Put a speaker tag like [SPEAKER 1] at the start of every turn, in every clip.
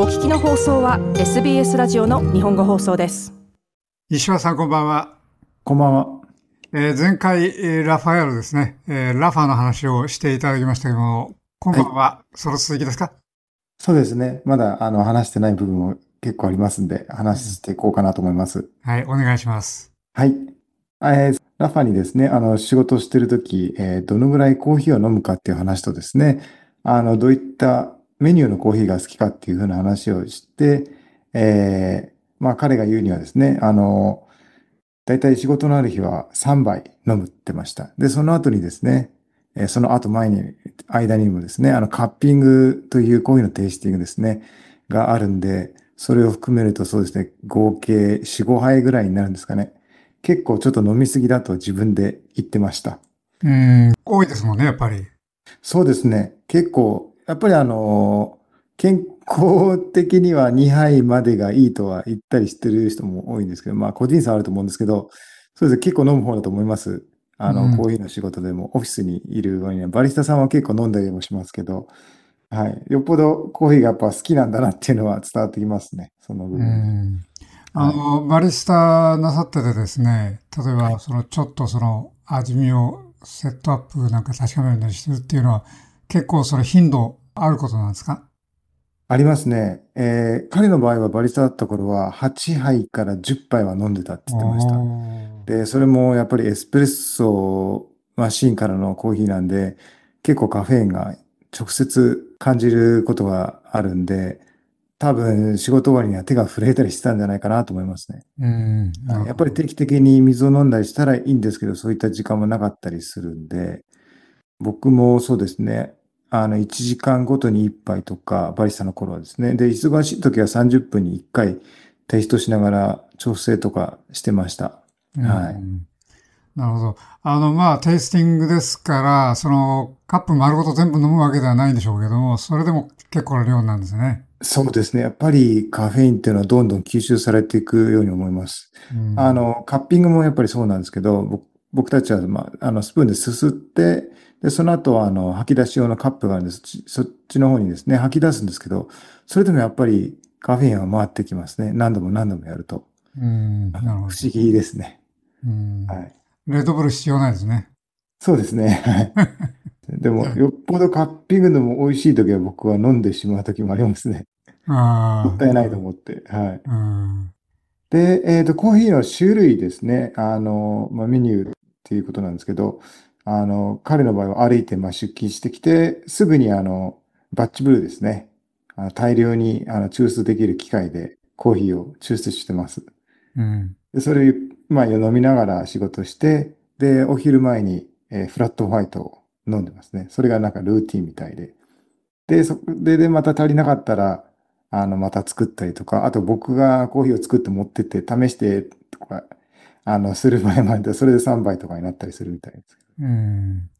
[SPEAKER 1] お聞きの放送は SBS ラジオの日本語放送です。
[SPEAKER 2] 石川さんこんばんは。
[SPEAKER 3] こんばんは、
[SPEAKER 2] えー、前回、えー、ラファエルですね、えー、ラファの話をしていただきましたけども今晩は、はい、その続きですか？
[SPEAKER 3] そうですね。まだあの話してない部分も結構ありますんで話していこうかなと思います、
[SPEAKER 2] はいお願いします。
[SPEAKER 3] はい。えー、ラファにですね、あの、仕事してるとき、えー、どのぐらいコーヒーを飲むかっていう話とですね、あの、どういったメニューのコーヒーが好きかっていうふうな話をして、えー、まあ彼が言うにはですね、あの、大体仕事のある日は3杯飲むってました。で、その後にですね、えー、その後前に、間にもですね、あのカッピングというコーヒーのテイスティングですね、があるんで、それを含めるとそうですね、合計4、5杯ぐらいになるんですかね。結構ちょっと飲みすぎだと自分で言ってました。
[SPEAKER 2] うん、多いですもんね、やっぱり。
[SPEAKER 3] そうですね。結構、やっぱりあの、健康的には2杯までがいいとは言ったりしてる人も多いんですけど、まあ個人差あると思うんですけど、そうですね、結構飲む方だと思います。あの、うん、コーヒーの仕事でも、オフィスにいる割には、バリスタさんは結構飲んだりもしますけど、はい。よっぽどコーヒーがやっぱ好きなんだなっていうのは伝わってきますね、その部分。
[SPEAKER 2] あの、バリスタなさっててですね、例えば、その、ちょっとその、味見をセットアップなんか確かめるようにしてるっていうのは、結構その頻度あることなんですか？
[SPEAKER 3] ありますね。えー、彼の場合はバリスタだった頃は、8杯から10杯は飲んでたって言ってました。で、それもやっぱりエスプレッソマシンからのコーヒーなんで、結構カフェインが直接感じることがあるんで、多分仕事終わりには手が震えたりしてたんじゃないかなと思いますね。うん、やっぱり定期的に水を飲んだりしたらいいんですけど、そういった時間もなかったりするんで、僕もそうですね、あの、1時間ごとに1杯とか、バリスタの頃はですね。で、忙しい時は30分に1回テイストしながら調整とかしてました。はい。
[SPEAKER 2] なるほど。あの、まあ、テイスティングですから、その、カップ丸ごと全部飲むわけではないんでしょうけども、それでも結構な量なんですね。
[SPEAKER 3] そうですね。やっぱりカフェインっていうのはどんどん吸収されていくように思います。うん、あの、カッピングもやっぱりそうなんですけど、僕たちは、まあ、あの、スプーンですすって、で、その後は、あの、吐き出し用のカップがあるんです。そっちの方にですね、吐き出すんですけど、それでもやっぱりカフェインは回ってきますね。何度も何度もやると。うん、なるほど。不思議ですね。
[SPEAKER 2] うん。はい。レッドブル必要ないですね。
[SPEAKER 3] そうですね。はい。でも、よっぽどカッピングのも美味しい時は僕は飲んでしまう時もありますね。ああ。もったいないと思って。はい。うん、で、えっ、ー、と、コーヒーの種類ですね。あの、まあ、メニューっていうことなんですけど、あの、彼の場合は歩いてまあ出勤してきて、すぐにあの、バッチブルーですね。あの大量にあの抽出できる機械でコーヒーを抽出してます。うん、でそれ、まあ、飲みながら仕事して、で、お昼前に、えー、フラットホワイトを飲んでますね。それがなんかルーティンみたいで。で、そこで、で、また足りなかったら、あの、また作ったりとか、あと僕がコーヒーを作って持ってって試してとか、あの、する場合もあって、それで3杯とかになったりするみたいです。うん。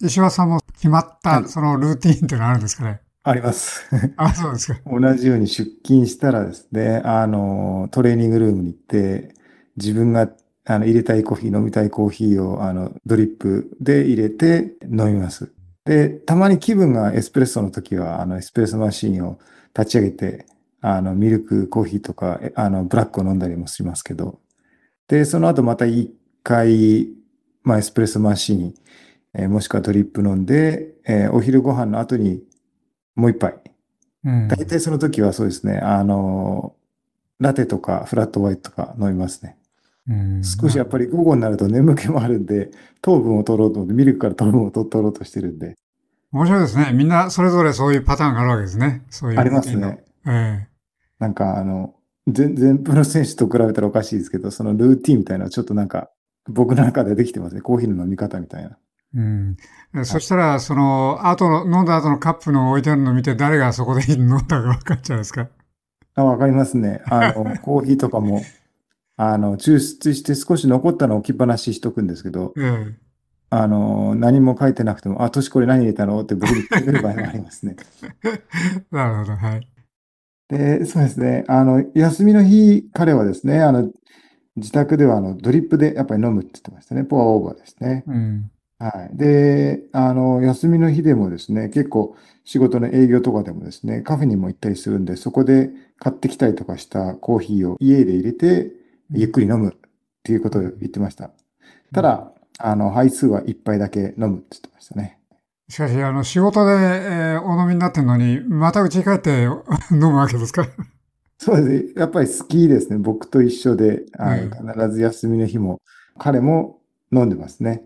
[SPEAKER 2] 石川さんも決まった、そのルーティーンってのはあるんですかね？
[SPEAKER 3] あります。
[SPEAKER 2] あ、そうですか。
[SPEAKER 3] 同じように出勤したらですね、あの、トレーニングルームに行って、自分があの入れたいコーヒー、飲みたいコーヒーをあのドリップで入れて飲みます。で、たまに気分がエスプレッソの時は、あのエスプレッソマシンを立ち上げて、あのミルクコーヒーとか、あのブラックを飲んだりもしますけど、で、その後また一回、まあ、エスプレッソマシン、えー、もしくはドリップ飲んで、えー、お昼ご飯の後にもう一杯。うん、大体その時はそうですね、あの、ラテとかフラットホワイトとか飲みますね。うん、少しやっぱり午後になると眠気もあるんで、糖分を取ろうと思って、ミルクから糖分を取ろうとしてるんで。
[SPEAKER 2] 面白いですね。みんなそれぞれそういうパターンがあるわけですね。そういう
[SPEAKER 3] ありますね。ええなんかあの、全然プロ選手と比べたらおかしいですけど、そのルーティンみたいなのはちょっとなんか、僕の中でできてますね。コーヒーの飲み方みたいな。
[SPEAKER 2] うん。そしたら、その、後の、飲んだ後のカップの置いてあるのを見て、誰がそこで飲んだか分かっちゃうんですか？
[SPEAKER 3] あ、わかりますね。あの、コーヒーとかも、あの、抽出して少し残ったのを置きっぱなししとくんですけど、うん、あの、何も書いてなくても、あ、年これ何入れたの？って僕に聞くる場合がありますね。
[SPEAKER 2] なるほど、はい。
[SPEAKER 3] で、そうですね。あの、休みの日、彼はですね、あの、自宅ではあのドリップでやっぱり飲むって言ってましたね。ポアオーバーですね。うん、はい。で、あの、休みの日でもですね、結構仕事の営業とかでもですね、カフェにも行ったりするんで、そこで買ってきたりとかしたコーヒーを家で入れて、ゆっくり飲むっていうことを言ってました。ただ、あの、杯数は一杯だけ飲むって言ってましたね。
[SPEAKER 2] しかし、あの、仕事で、えー、お飲みになってるのに、また家に帰って 飲むわけですか？
[SPEAKER 3] そうですね。やっぱり好きですね。僕と一緒で、はい、必ず休みの日も、彼も飲んでますね。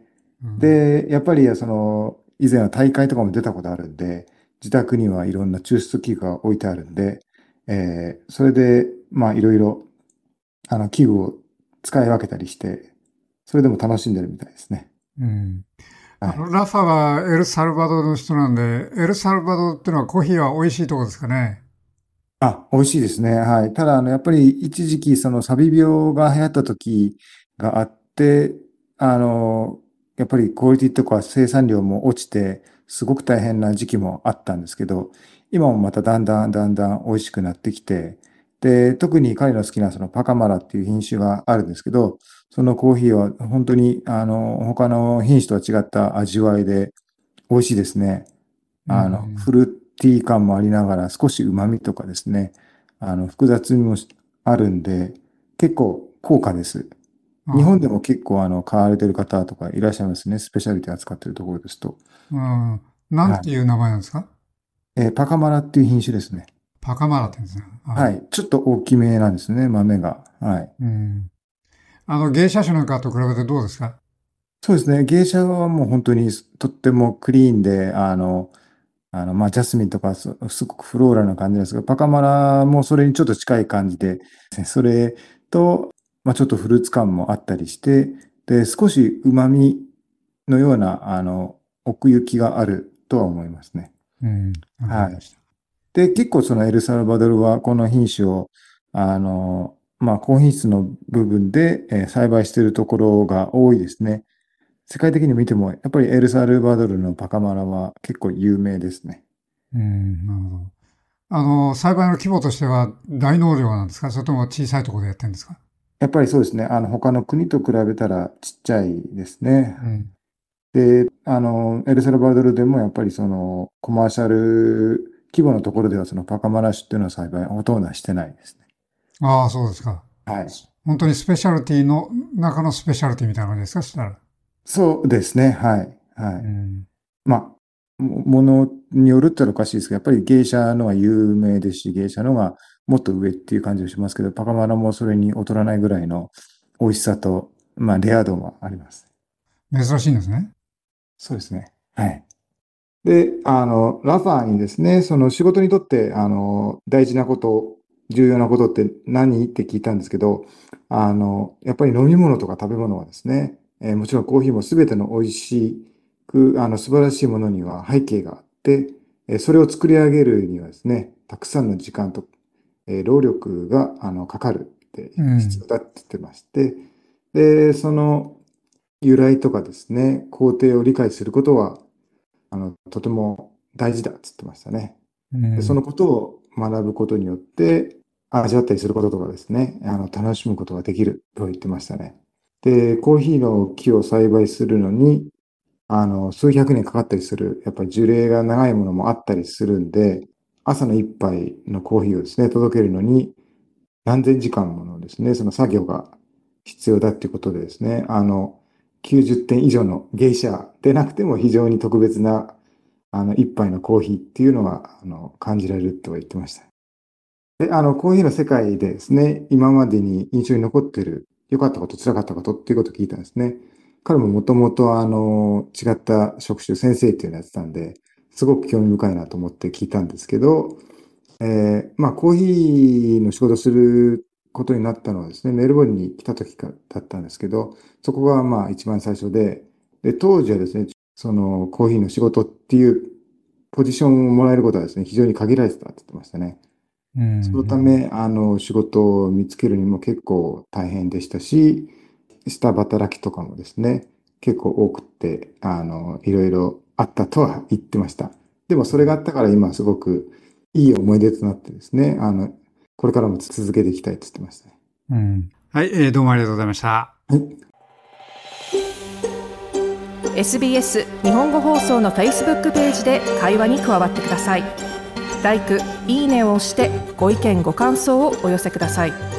[SPEAKER 3] で、やっぱりその、以前は大会とかも出たことあるんで、自宅にはいろんな抽出器具が置いてあるんで、えー、それで、まあいろいろ、あの、器具を使い分けたりして、それでも楽しんでるみたいですね。
[SPEAKER 2] うん。はい、ラファはエルサルバドルの人なんで、エルサルバドルっていうのはコーヒーは美味しいところですかね。
[SPEAKER 3] あ、美味しいですね。はい。ただ、あの、やっぱり一時期、そのサビ病が流行った時があって、あの、やっぱりクオリティとか生産量も落ちて、すごく大変な時期もあったんですけど、今もまただんだんだんだん美味しくなってきて、で、特に彼の好きなそのパカマラっていう品種があるんですけど、そのコーヒーは本当にあの他の品種とは違った味わいで美味しいですね。あの、フルーティー感もありながら少し旨味とかですね、あの複雑味もあるんで、結構高価です。日本でも結構あの買われてる方とかいらっしゃいますね。スペシャリティ扱ってるところですと。
[SPEAKER 2] うん。なんていう名前なんですか、はい、
[SPEAKER 3] えー、パカマラっていう品種ですね。
[SPEAKER 2] パカマラって言うんですね。
[SPEAKER 3] はい。ちょっと大きめなんですね、豆が。はい。
[SPEAKER 2] うん。あの、芸者種なんかと比べてどうですか？
[SPEAKER 3] そうですね。芸者はもう本当にとってもクリーンで、あの、あの、まあ、ジャスミンとかすごくフローラな感じですが、パカマラもそれにちょっと近い感じで、それと、まあ、ちょっとフルーツ感もあったりして、で、少し旨味のような、あの、奥行きがあるとは思いますね。
[SPEAKER 2] うん。
[SPEAKER 3] はい。で、結構そのエルサルバドルはこの品種を、あの、まあ、高品質の部分で、えー、栽培しているところが多いですね。世界的に見ても、やっぱりエルサルバドルのパカマラは結構有名ですね。
[SPEAKER 2] うん、なるほど。あの、栽培の規模としては大農業なんですか？それとも小さいところでやってるんですか？
[SPEAKER 3] やっぱりそうですね。あの、他の国と比べたらちっちゃいですね。
[SPEAKER 2] うん、
[SPEAKER 3] で、あの、エルサルバドルでもやっぱりその、コマーシャル規模のところではそのパカマラ種っていうのは栽培ほとんどしてないですね。
[SPEAKER 2] ああ、そうですか。
[SPEAKER 3] はい。
[SPEAKER 2] 本当にスペシャルティの中のスペシャルティみたいな感じですか？したら。
[SPEAKER 3] そうですね。はい。はい。
[SPEAKER 2] うん、
[SPEAKER 3] まあ、ものによるっておかしいですけど、やっぱり芸者のが有名ですし、芸者のがもっと上っていう感じがしますけど、パカマラもそれに劣らないぐらいの美味しさと、まあ、レア度もあります。
[SPEAKER 2] 珍しいんですね。
[SPEAKER 3] そうですね。はい。で、あの、ラファーにですね、その仕事にとって、あの、大事なこと、重要なことって何？って聞いたんですけど、あの、やっぱり飲み物とか食べ物はですね、えー、もちろんコーヒーもすべての美味しく、あの、素晴らしいものには背景があって、えー、それを作り上げるにはですね、たくさんの時間と、えー、労力が、あの、かかるって必要だって言ってまして、うん、で、その由来とかですね、工程を理解することは、あの、とても大事だっつってましたね。
[SPEAKER 2] うん、
[SPEAKER 3] でそのことを学ぶことによって、味わったりすることとかですね、あの、楽しむことができると言ってましたね。で、コーヒーの木を栽培するのに、あの、数百年かかったりする、やっぱり樹齢が長いものもあったりするんで、朝の一杯のコーヒーをですね、届けるのに、何千時間ものですね、その作業が必要だっていうことでですね、あの、90点以上の芸者でなくても非常に特別なあの一杯のコーヒーっていうのがあの感じられるとは言ってました。で、あの、コーヒーの世界でですね、今までに印象に残ってる良かったこと、辛かったことっていうことを聞いたんですね。彼ももともとあの、違った職種、先生っていうのをやってたんで、すごく興味深いなと思って聞いたんですけど、えー、まあ、コーヒーの仕事することになったのはですね、メルボルンに来た時かだったんですけど、そこがまあ一番最初で、で、当時はですね、そのコーヒーの仕事っていうポジションをもらえることはですね、非常に限られてたって言ってましたね。
[SPEAKER 2] うん、
[SPEAKER 3] そのため、あの、仕事を見つけるにも結構大変でしたし、下働きとかもですね、結構多くて、あの、いろいろあったとは言ってました。でもそれがあったから今すごくいい思い出となってですね、あの、これからも続けていきたいと言ってましたね。
[SPEAKER 2] うん。はい、えー、どうもありがとうございました。
[SPEAKER 3] はい。
[SPEAKER 1] SBS 日本語放送の Facebook ページで会話に加わってください。ライク、いいねを押してご意見ご感想をお寄せください。